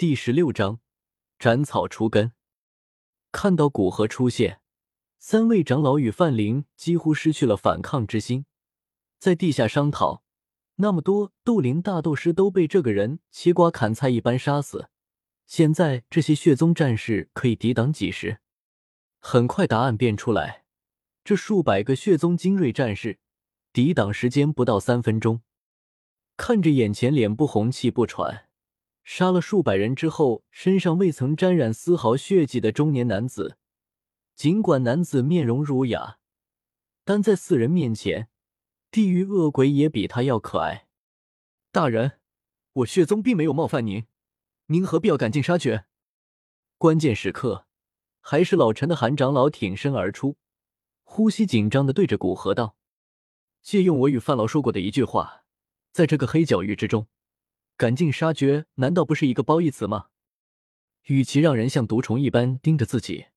第十六章斩草除根。看到古河出现，三位长老与范灵几乎失去了反抗之心，在地下商讨。那么多斗灵大斗师都被这个人切瓜砍菜一般杀死，现在这些血宗战士可以抵挡几时？很快答案便出来，这数百个血宗精锐战士抵挡时间不到三分钟。看着眼前脸不红气不喘。杀了数百人之后，身上未曾沾染丝毫血迹的中年男子，尽管男子面容儒雅，但在四人面前，地狱恶鬼也比他要可爱。大人，我血宗并没有冒犯您，您何必要赶尽杀绝？关键时刻，还是老陈的韩长老挺身而出，呼吸紧张的对着古河道：“借用我与范老说过的一句话，在这个黑角域之中。”赶尽杀绝，难道不是一个褒义词吗？与其让人像毒虫一般盯着自己，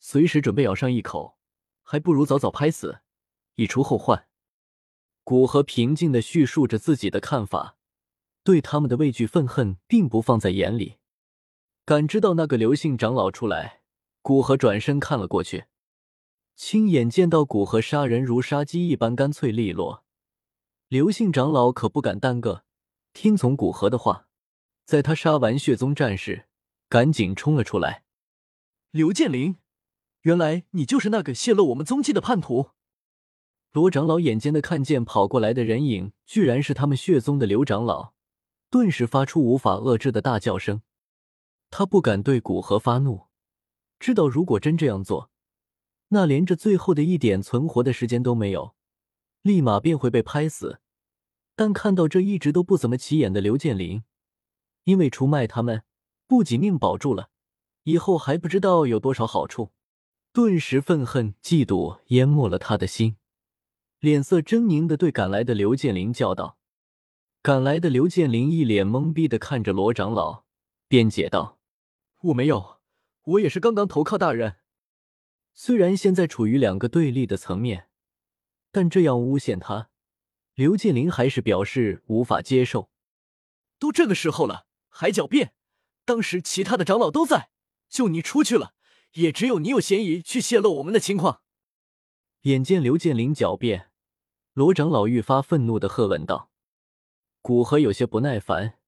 随时准备咬上一口，还不如早早拍死，以除后患。古河平静的叙述着自己的看法，对他们的畏惧愤恨并不放在眼里。感知到那个刘姓长老出来，古河转身看了过去，亲眼见到古河杀人如杀鸡一般干脆利落，刘姓长老可不敢耽搁。听从古河的话，在他杀完血宗战士，赶紧冲了出来。刘建林，原来你就是那个泄露我们踪迹的叛徒！罗长老眼尖的看见跑过来的人影，居然是他们血宗的刘长老，顿时发出无法遏制的大叫声。他不敢对古河发怒，知道如果真这样做，那连着最后的一点存活的时间都没有，立马便会被拍死。但看到这一直都不怎么起眼的刘建林，因为出卖他们，不仅命保住了，以后还不知道有多少好处，顿时愤恨、嫉妒淹没了他的心，脸色狰狞的对赶来的刘建林叫道：“赶来的刘建林一脸懵逼的看着罗长老，辩解道：‘我没有，我也是刚刚投靠大人。’虽然现在处于两个对立的层面，但这样诬陷他。”刘建林还是表示无法接受。都这个时候了，还狡辩？当时其他的长老都在，就你出去了，也只有你有嫌疑去泄露我们的情况。眼见刘建林狡辩，罗长老愈发愤怒的喝问道：“古河有些不耐烦，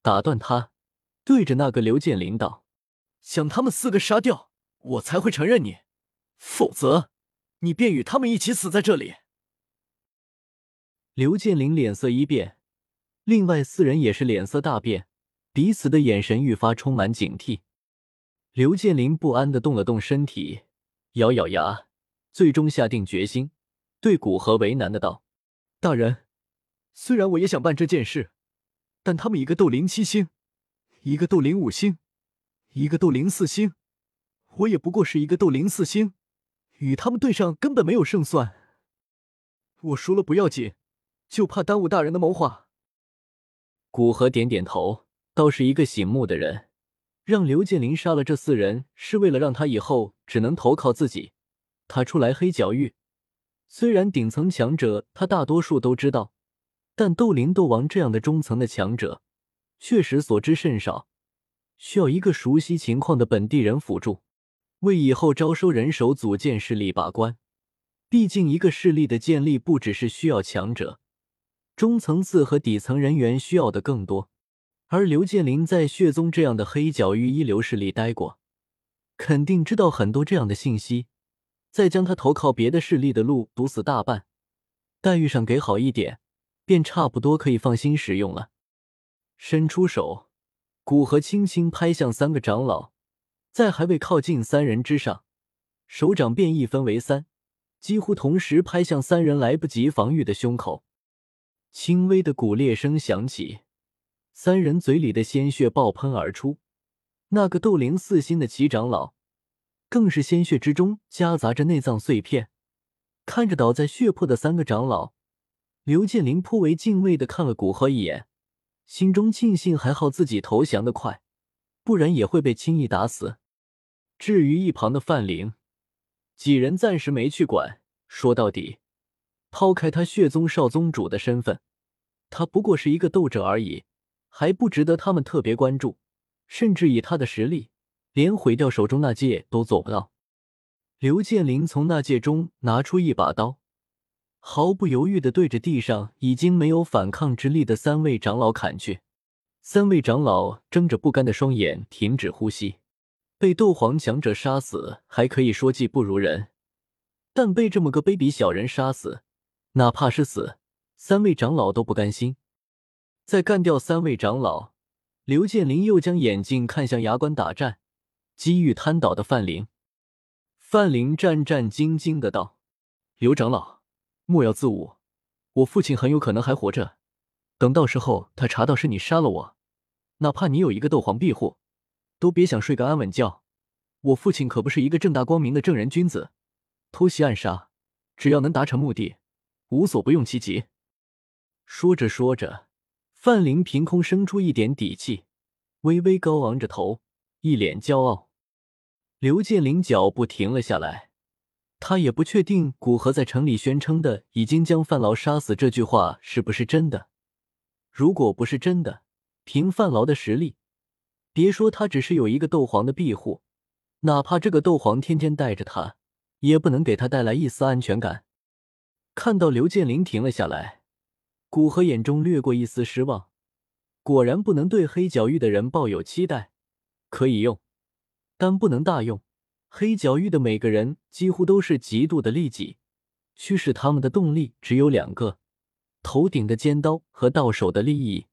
打断他，对着那个刘建林道：‘将他们四个杀掉，我才会承认你，否则，你便与他们一起死在这里。’”刘建林脸色一变，另外四人也是脸色大变，彼此的眼神愈发充满警惕。刘建林不安的动了动身体，咬咬牙，最终下定决心，对古河为难的道：“大人，虽然我也想办这件事，但他们一个斗灵七星，一个斗灵五星，一个斗灵四星，我也不过是一个斗灵四星，与他们对上根本没有胜算。我输了不要紧。”就怕耽误大人的谋划。古河点点头，倒是一个醒目的人。让刘建林杀了这四人，是为了让他以后只能投靠自己。他出来黑角域，虽然顶层强者他大多数都知道，但斗灵斗王这样的中层的强者，确实所知甚少，需要一个熟悉情况的本地人辅助，为以后招收人手、组建势力把关。毕竟，一个势力的建立不只是需要强者。中层次和底层人员需要的更多，而刘建林在血宗这样的黑角域一流势力待过，肯定知道很多这样的信息。再将他投靠别的势力的路堵死大半，待遇上给好一点，便差不多可以放心使用了。伸出手，古河轻轻拍向三个长老，在还未靠近三人之上，手掌便一分为三，几乎同时拍向三人来不及防御的胸口。轻微的骨裂声响起，三人嘴里的鲜血爆喷而出。那个斗灵四星的齐长老，更是鲜血之中夹杂着内脏碎片。看着倒在血泊的三个长老，刘建林颇为敬畏的看了古河一眼，心中庆幸还好自己投降的快，不然也会被轻易打死。至于一旁的范灵，几人暂时没去管。说到底。抛开他血宗少宗主的身份，他不过是一个斗者而已，还不值得他们特别关注。甚至以他的实力，连毁掉手中那戒都做不到。刘建林从那戒中拿出一把刀，毫不犹豫的对着地上已经没有反抗之力的三位长老砍去。三位长老睁着不甘的双眼，停止呼吸。被斗皇强者杀死，还可以说技不如人，但被这么个卑鄙小人杀死，哪怕是死，三位长老都不甘心。在干掉三位长老，刘建林又将眼睛看向牙关打战、机遇瘫倒的范灵。范灵战战兢兢的道：“刘长老，莫要自误，我父亲很有可能还活着。等到时候他查到是你杀了我。”哪怕你有一个斗皇庇护，都别想睡个安稳觉。我父亲可不是一个正大光明的正人君子，偷袭暗杀，只要能达成目的，无所不用其极。说着说着，范林凭空生出一点底气，微微高昂着头，一脸骄傲。刘建林脚步停了下来，他也不确定古河在城里宣称的已经将范劳杀死这句话是不是真的。如果不是真的，凭范劳的实力，别说他只是有一个斗皇的庇护，哪怕这个斗皇天天带着他，也不能给他带来一丝安全感。看到刘建林停了下来，古河眼中掠过一丝失望。果然不能对黑角域的人抱有期待，可以用，但不能大用。黑角域的每个人几乎都是极度的利己，驱使他们的动力只有两个：头顶的尖刀和到手的利益。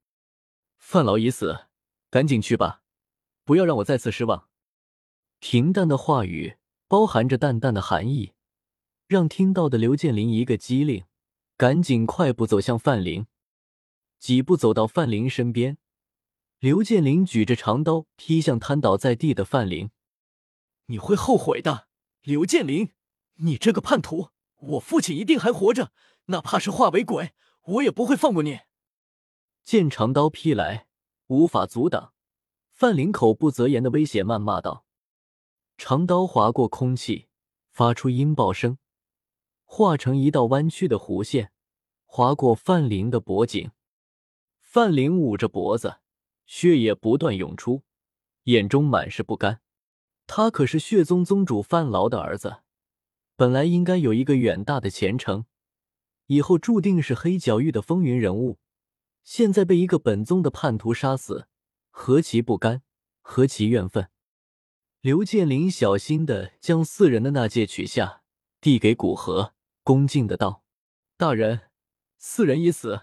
范老已死，赶紧去吧，不要让我再次失望。平淡的话语包含着淡淡的寒意，让听到的刘建林一个机灵，赶紧快步走向范林。几步走到范林身边，刘建林举着长刀劈向瘫倒在地的范林：“你会后悔的，刘建林，你这个叛徒！我父亲一定还活着，哪怕是化为鬼，我也不会放过你。”见长刀劈来，无法阻挡，范林口不择言的威胁谩骂道：“长刀划过空气，发出音爆声，化成一道弯曲的弧线，划过范林的脖颈。范林捂着脖子，血液不断涌出，眼中满是不甘。他可是血宗宗主范劳的儿子，本来应该有一个远大的前程，以后注定是黑角域的风云人物。”现在被一个本宗的叛徒杀死，何其不甘，何其怨愤！刘建林小心的将四人的那戒取下，递给古河，恭敬的道：“大人，四人已死。”